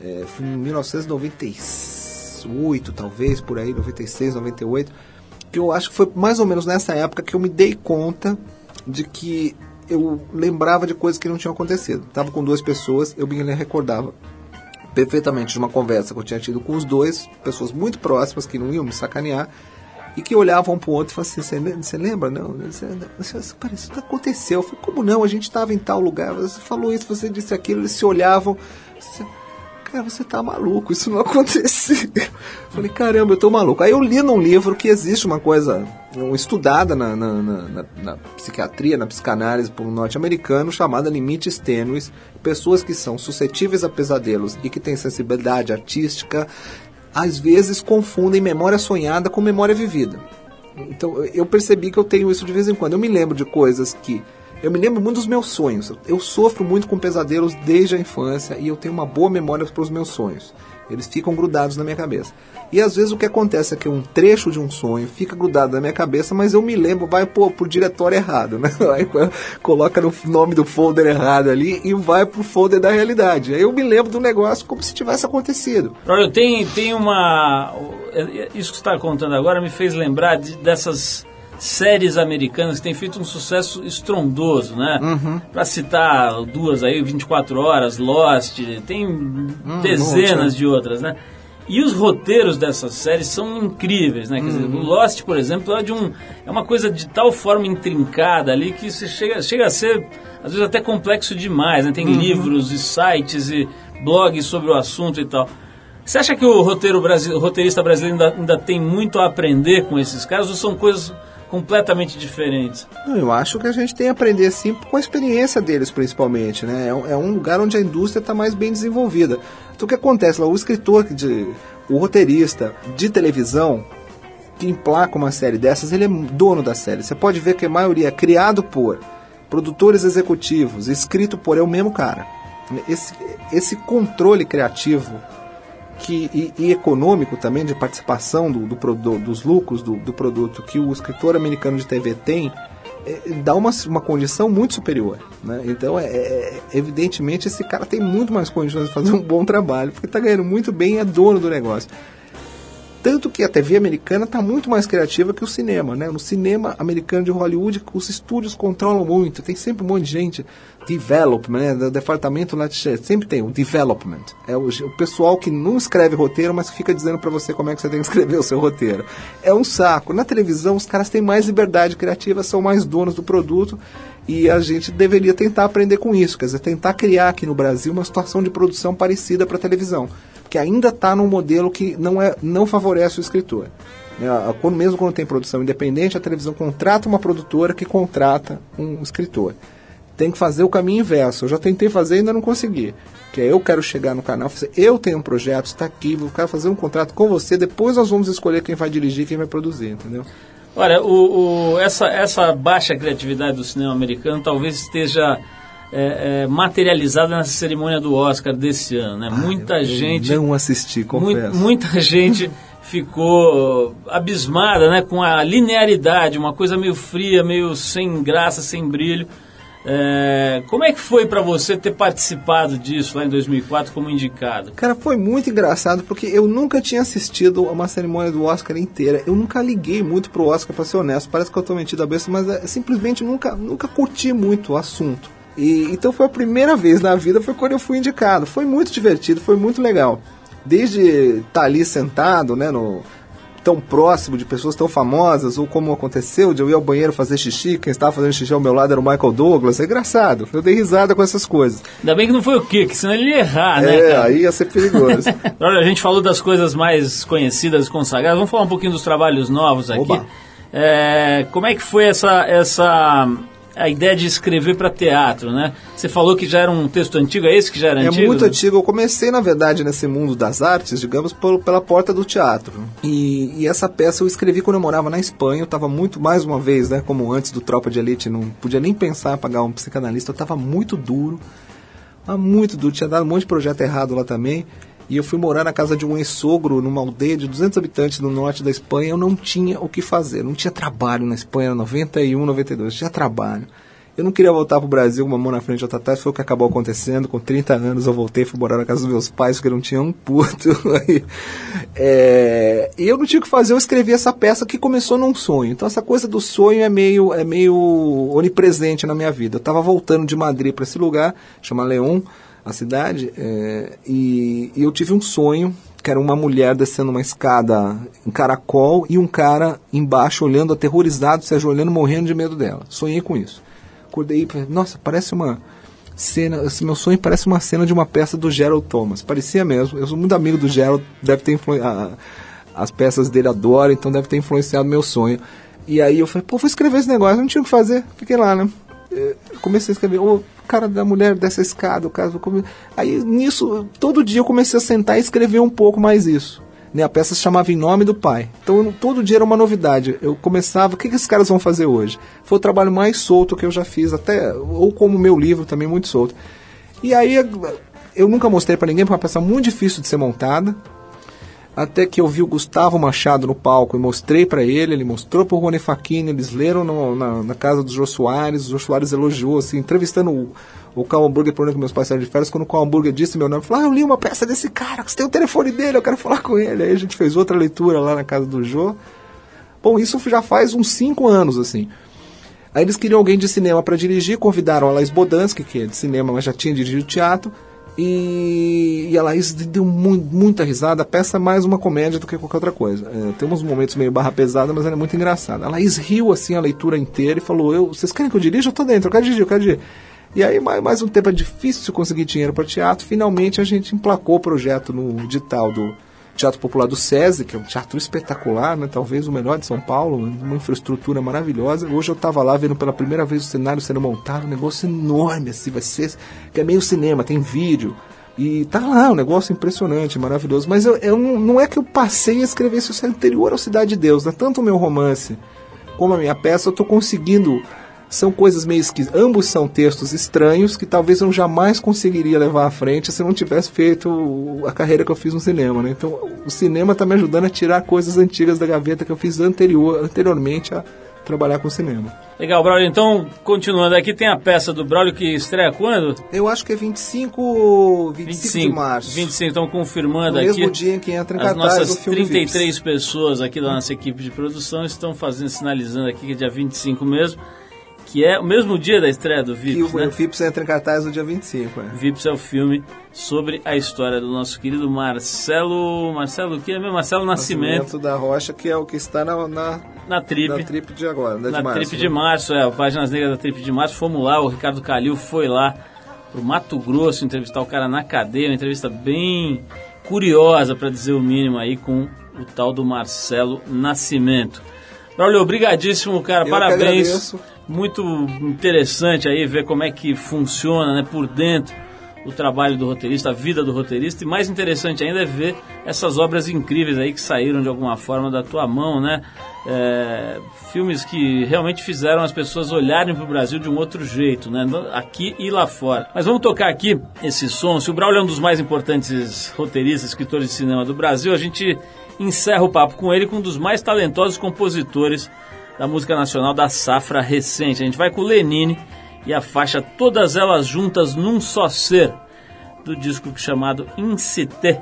É, foi em 1998, talvez, por aí, 96, 98, que eu acho que foi mais ou menos nessa época que eu me dei conta de que eu lembrava de coisas que não tinham acontecido. Tava com duas pessoas, eu me recordava perfeitamente de uma conversa que eu tinha tido com os dois, pessoas muito próximas que não iam me sacanear, e que olhavam um pro outro e falavam assim, você lembra? Não, isso aconteceu. Eu falei, como não? A gente estava em tal lugar, você falou isso, você disse aquilo, eles se olhavam. Cara, você tá maluco, isso não aconteceu. Eu Falei, caramba, eu tô maluco. Aí eu li num livro que existe uma coisa um, estudada na, na, na- na- psiquiatria, na psicanálise por um norte-americano, chamada limites tênues. Pessoas que são suscetíveis a pesadelos e que têm sensibilidade artística, às vezes confundem memória sonhada com memória vivida. Então eu percebi que eu tenho isso de vez em quando. Eu me lembro de coisas que. Eu me lembro muito dos meus sonhos. Eu sofro muito com pesadelos desde a infância e eu tenho uma boa memória para os meus sonhos. Eles ficam grudados na minha cabeça. E às vezes o que acontece é que um trecho de um sonho fica grudado na minha cabeça, mas eu me lembro, vai pô, pro diretório errado, né? Aí coloca no nome do folder errado ali e vai pro folder da realidade. Aí eu me lembro do negócio como se tivesse acontecido.
Olha, tem, tem uma. Isso que você está contando agora me fez lembrar de- dessas séries americanas que têm feito um sucesso estrondoso, né?
Uhum.
Para citar duas aí, 24 Horas, Lost, tem
Hum,
dezenas de outras, né? E os roteiros dessas séries são incríveis, né? Quer dizer,
Uhum.
o Lost, por exemplo, é de um é uma coisa de tal forma intrincada ali que você chega, chega a ser às vezes até complexo demais, né? Tem
Uhum.
livros e sites e blogs sobre o assunto e tal. Você acha que o roteiro brasi- o roteirista brasileiro ainda, ainda tem muito a aprender com esses caras ou são coisas completamente diferentes?
Eu acho que a gente tem a aprender sim com a experiência deles, principalmente. Né? É, um- é lugar onde a indústria está mais bem desenvolvida. Então o que acontece lá? O escritor, de, o roteirista de televisão que emplaca uma série dessas, ele é dono da série. Você pode ver que a maioria é criado por produtores executivos, escrito por é o mesmo cara. Esse, esse controle criativo que, e, e econômico também de participação do, do produ- dos lucros do, do produto que o escritor americano de TV tem é, dá uma, uma condição muito superior. Né? Então, é, é- evidentemente, esse cara tem muito mais condições de fazer um bom trabalho, porque está ganhando muito bem e é dono do negócio. Tanto que a TV americana está muito mais criativa que o cinema, né? No cinema americano de Hollywood, os estúdios controlam muito, tem sempre um monte de gente. Development, né? Do departamento lá de sempre tem o development. É o, o pessoal que não escreve roteiro, mas fica dizendo para você como é que você tem que escrever o seu roteiro. É um saco. Na televisão, os caras têm mais liberdade criativa, são mais donos do produto e a gente deveria tentar aprender com isso, quer dizer, tentar criar aqui no Brasil uma situação de produção parecida para televisão que ainda está num modelo que não, é, não favorece o escritor. A- Quando, mesmo quando tem produção independente, a televisão contrata uma produtora que contrata um escritor. Tem que fazer o caminho inverso. Eu já tentei fazer e ainda não consegui. Que é eu quero chegar no canal, fazer, eu tenho um projeto, está aqui, eu quero fazer um contrato com você, depois nós vamos escolher quem vai dirigir, quem vai produzir, entendeu?
Olha, o, o- essa, essa baixa criatividade do cinema americano talvez esteja é, é, materializada nessa cerimônia do Oscar desse ano, né? muita
Ah, Eu
gente,
Não assisti, confesso.
muita gente ficou abismada, né, com a linearidade, uma coisa meio fria, meio sem graça, sem brilho É, como é que foi pra você ter participado disso lá em 2004 como indicado?
Cara, foi muito engraçado porque eu nunca tinha assistido a uma cerimônia do Oscar inteira. Eu nunca liguei muito pro Oscar, pra ser honesto. Parece que eu tô metido a besta, mas é, simplesmente nunca, nunca curti muito o assunto. E, então foi a primeira vez na vida, foi quando eu fui indicado. Foi muito divertido, foi muito legal. Desde estar ali sentado, né, no, tão próximo de pessoas tão famosas, ou como aconteceu de eu ir ao banheiro fazer xixi, quem estava fazendo xixi ao meu lado era o Michael Douglas, é engraçado. Eu dei risada com essas coisas.
Ainda bem que não foi o Kik, senão ele ia errar, né?
é,
cara?
aí ia ser perigoso.
Olha, a gente falou das coisas mais conhecidas e consagradas. Vamos falar um pouquinho dos trabalhos novos aqui. É, como é que foi essa, essa a ideia de escrever para teatro, né? Você falou que já era um texto antigo, é esse que já era
É
antigo?
muito antigo. Eu comecei, na verdade, nesse mundo das artes, digamos, por- pela porta do teatro. E, e essa peça eu escrevi quando eu morava na Espanha. Eu estava muito, mais uma vez, né, como antes do Tropa de Elite, não podia nem pensar em pagar um psicanalista. Eu estava muito duro, muito duro. Tinha dado um monte de projeto errado lá também. E eu fui morar na casa de um ex-sogro numa aldeia de 200 habitantes no norte da Espanha. Eu não tinha o que fazer, não tinha trabalho na Espanha, 91, 92, tinha trabalho. Eu não queria voltar pro Brasil com uma mão na frente e outra atrás, foi o que acabou acontecendo. Com 30 anos eu voltei, fui morar na casa dos meus pais, porque não tinha um puto. É, E eu não tinha o que fazer, eu escrevi essa peça que começou num sonho. Então essa coisa do sonho é meio, é meio onipresente na minha vida. Eu estava voltando de Madrid para esse lugar, chama León, a cidade, é, e, e eu tive um sonho que era uma mulher descendo uma escada em caracol e um cara embaixo olhando aterrorizado, se ajoelhando, morrendo de medo dela. Sonhei com isso. Acordei e falei, nossa, parece uma cena, esse meu sonho parece uma cena de uma peça do Gerald Thomas. Parecia mesmo. Eu sou muito amigo do Gerald, deve ter. As peças dele adoro, então deve ter influenciado meu sonho. E aí eu falei, pô, vou escrever esse negócio, não tinha o que fazer, fiquei lá, né? Eh, Comecei a escrever, o cara da mulher dessa escada, o caso. Aí nisso, todo dia eu comecei a sentar e escrever um pouco mais isso. Né, a peça se chamava Em Nome do Pai. Então todo dia era uma novidade. Eu começava, o que, que esses caras vão fazer hoje? Foi o trabalho mais solto que eu já fiz, até, ou como meu livro também, muito solto. E aí eu nunca mostrei pra ninguém, porque é uma peça muito difícil de ser montada. Até que eu vi o Gustavo Machado no palco e mostrei pra ele, ele mostrou pro Rony Facchini, eles leram no- na, na casa do Jô Soares, o Jô Soares elogiou, assim, entrevistando o, o Carl Hamburger, por que meus saíram de férias, quando o Carl Hamburger disse meu nome, falou, ah, eu li uma peça desse cara, você tem o telefone dele, eu quero falar com ele. Aí a gente fez outra leitura lá na casa do Jô. Bom, isso já faz uns cinco anos, assim. Aí eles queriam alguém de cinema para dirigir, convidaram a Laís Bodansky, que é de cinema, mas já tinha dirigido teatro, e, e a Laís deu mu- muita risada. A peça é mais uma comédia do que qualquer outra coisa. É, tem uns momentos meio barra pesada, mas ela é muito engraçada. A Laís riu assim a leitura inteira e falou: eu, Vocês querem que eu dirija? Eu tô dentro, eu quero dirigir, eu quero dirigir. E aí, mais, mais um tempo é difícil conseguir dinheiro para teatro. Finalmente a gente emplacou o projeto no edital do Teatro Popular do SESI, que é um teatro espetacular, né? talvez o melhor de São Paulo, uma infraestrutura maravilhosa. Hoje eu estava lá vendo pela primeira vez o cenário sendo montado, um negócio enorme, assim, vai ser, que é meio cinema, tem vídeo. E tá lá, um negócio impressionante, maravilhoso. Mas eu, eu não é que eu passei a escrever isso, é anterior ao Cidade de Deus, né? Tanto o meu romance como a minha peça, eu tô conseguindo. São coisas meio esquisitas. Ambos são textos estranhos que talvez eu jamais conseguiria levar à frente se eu não tivesse feito a carreira que eu fiz no cinema. Né? Então, o cinema está me ajudando a tirar coisas antigas da gaveta que eu fiz anterior, anteriormente a trabalhar com cinema.
Legal, Braulio. Então, continuando aqui, tem a peça do Braulio que estreia quando?
Eu acho que é 25, 25, de março.
25, estão confirmando
no
aqui.
mesmo dia em que entra em
As
cartaz
nossas
o filme
33
Vips.
pessoas aqui da nossa equipe de produção estão fazendo, sinalizando aqui que é dia 25 mesmo, que é o mesmo dia da estreia do
Que
Vips,
o,
né?
o Vips entra em cartaz no dia 25. É.
Vips é o filme sobre a história do nosso querido Marcelo. Marcelo o que é mesmo? Marcelo Nascimento,
Nascimento da Rocha, que é o que está na, na,
na Trip.
na trip de agora, da de
na
março.
Trip
né?
de Março, é, Páginas Negras da Trip de Março. Fomos lá, o Ricardo Calil foi lá pro Mato Grosso entrevistar o cara na cadeia, uma entrevista bem curiosa, para dizer o mínimo, aí com o tal do Marcelo Nascimento. Braulio, obrigadíssimo, cara,
que
parabéns. Muito interessante aí ver como é que funciona, né, por dentro o trabalho do roteirista, a vida do roteirista, e mais interessante ainda é ver essas obras incríveis aí que saíram de alguma forma da tua mão, né? É, filmes que realmente fizeram as pessoas olharem para o Brasil de um outro jeito, né? Aqui e lá fora. Mas vamos tocar aqui esse som. Se o Braulio é um dos mais importantes roteiristas, escritores de cinema do Brasil, a gente encerra o papo com ele com um dos mais talentosos compositores da música nacional da safra recente. A gente vai com o Lenine e a faixa Todas Elas Juntas Num Só Ser, do disco chamado Incité,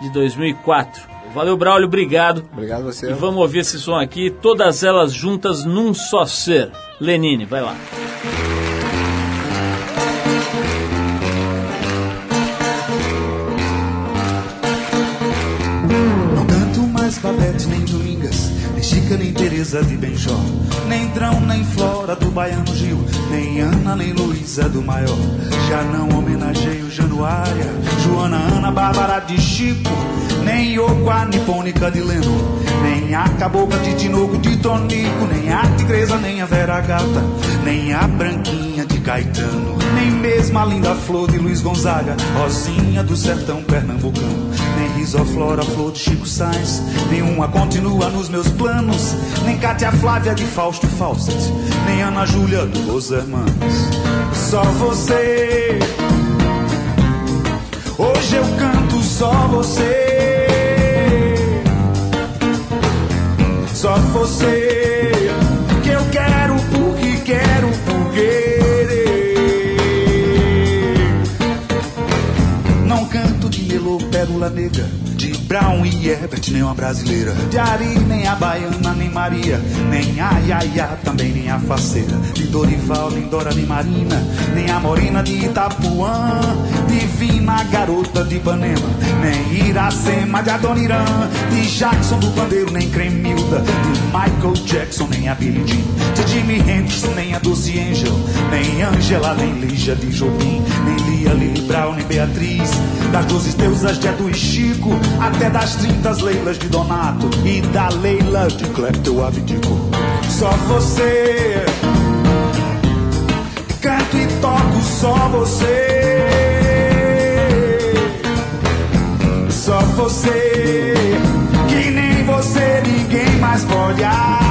de 2004. Valeu, Braulio, obrigado.
Obrigado você.
E vamos ouvir esse som aqui, Todas Elas Juntas Num Só Ser. Lenine, vai lá.
Não canto mais Domingas, nem Teresa de Benjó, nem Drão, nem Flora do Baiano Gil, nem Ana, nem Luísa do Maior. Já não homenageio Januária, Joana, Ana, Bárbara de Chico, nem Yoko, a nipônica de Leno, nem a cabocla de Tinoco de Tonico, nem a tigresa, nem a Vera Gata, nem a branquinha de Caetano, nem mesmo a linda flor de Luiz Gonzaga, Rosinha do sertão pernambucano, nem Risoflora, flor de Chico Sainz, nenhuma continua nos meus planos, nem Cátia Flávia de Fausto Fawcett, nem Ana Júlia do Los Hermanos. Só você, hoje eu canto só você. Só você que eu quero porque quero Pérola Negra, Brown e Herbert, nem uma brasileira. De Ari, nem a baiana, nem Maria, nem a Yaya, também nem a faceira. De Dorival, nem Dora, nem Marina, nem a Morena de Itapuã. Divina garota de Ipanema, nem Iracema de Adoniran. De Jackson do Pandeiro, nem Cremilda. De Michael Jackson, nem a Billie Jean. De Jimi Hendrix, nem a Doce Angel. Nem Angela, nem Lígia de Jobim. Nem Lia, Lili Brown, nem Beatriz. Das doze deusas de Edu e Chico. Até das trintas Leilas de Donato. E da Leila de Clepto abdico. Só você. Canto e toco só você. Só você. Que nem você ninguém mais pode haver.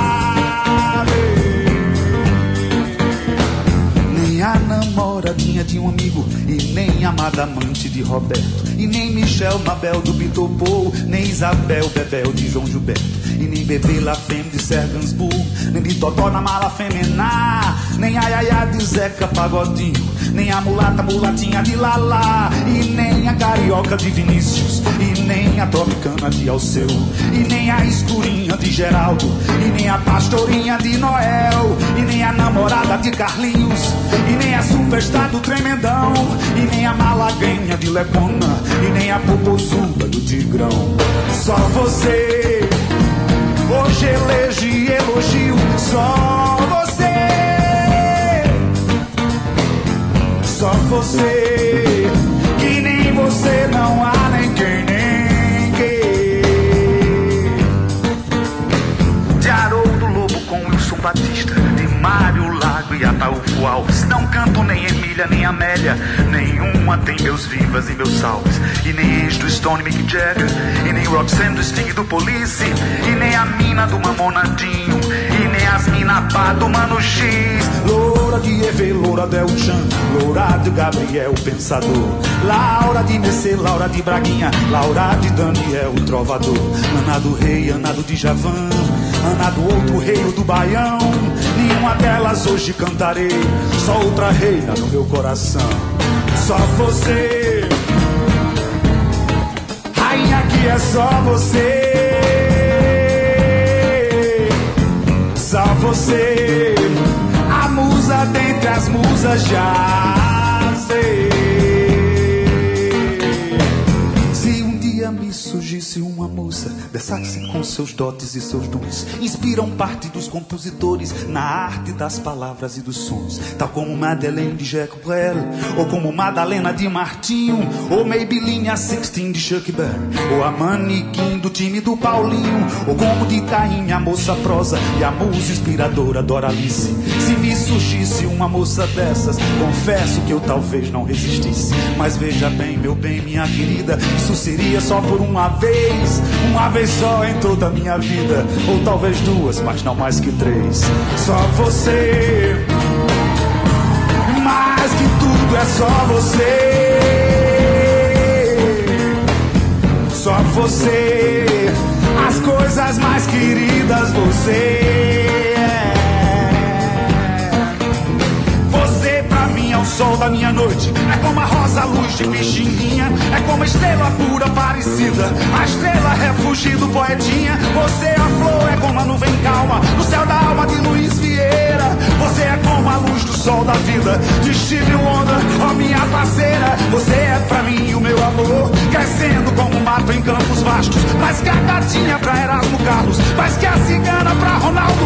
De um amigo E nem amada amante de Roberto. E nem Michel Mabel do Bitopou Nem Isabel Bebel de João Gilberto E nem Bebê La Femme de Sergansburg Nem de Totó na mala femená Nem a Yaya de Zeca Pagodinho Nem a mulata mulatinha de Lala E nem a carioca de Vinícius E nem a tropicana de Alceu E nem a escurinha de Geraldo E nem a pastorinha de Noel E nem a namorada de Carlinhos E nem a superstar do Tremendão E nem a malaguenha de Lepona E nem a popozuda do Tigrão. Só você Hoje elejo e elogio Só você. Só você. Que nem você não há nem quem nem quem. De Haroldo Lobo com Wilson Batista De Mário e Alves. Não canto nem Emília nem Amélia. Nenhuma tem meus vivas e meus salves. E nem ex do Stone Mick Jagger. E nem Roxanne do Sting do Police. E nem a mina do Mamonadinho. E nem as mina pá do Mano X. Loura de Eve, Loura Del Chan. Loura de Gabriel Pensador. Laura de Mercê, Laura de Braguinha. Laura de Daniel Trovador. Ana do Rei, Ana do Djavan. Ana do outro rei do Baião. Nenhuma delas hoje cantarei. Só outra reina no meu coração. Só você. Rainha que é só você. Só você. A musa dentre as musas já sei. Se um dia me surgisse uma moça Dessa-se com seus dotes e seus dons. Inspiram parte dos compositores Na arte das palavras e dos sons. Tal como Madeleine de Jacques Brel Ou como Madalena de Martinho Ou Maybelline a Sixteen de Chuck Berry Ou a manequim do time do Paulinho Ou como de a moça prosa E a musa inspiradora Doralice. Se me surgisse uma moça dessas Confesso que eu talvez não resistisse. Mas veja bem, meu bem, minha querida Isso seria só por uma vez Uma vez só em toda a minha vida. Ou talvez duas, mas não mais que três. Só você. Mais que tudo é só você. Só você. As coisas mais queridas você sol da minha noite. É como a rosa luz de Pixinguinha. É como a estrela pura parecida. A estrela refúgio do poetinha. Você é a flor, é como a nuvem calma. No céu da alma de Luiz Vieira. Você é como a luz do sol da vida. De Steve Wonder, ó minha parceira. Você é pra mim o meu amor. Crescendo como um mato em campos vastos. Mais que a gatinha pra Erasmo Carlos. Mais que a cigana pra Ronaldo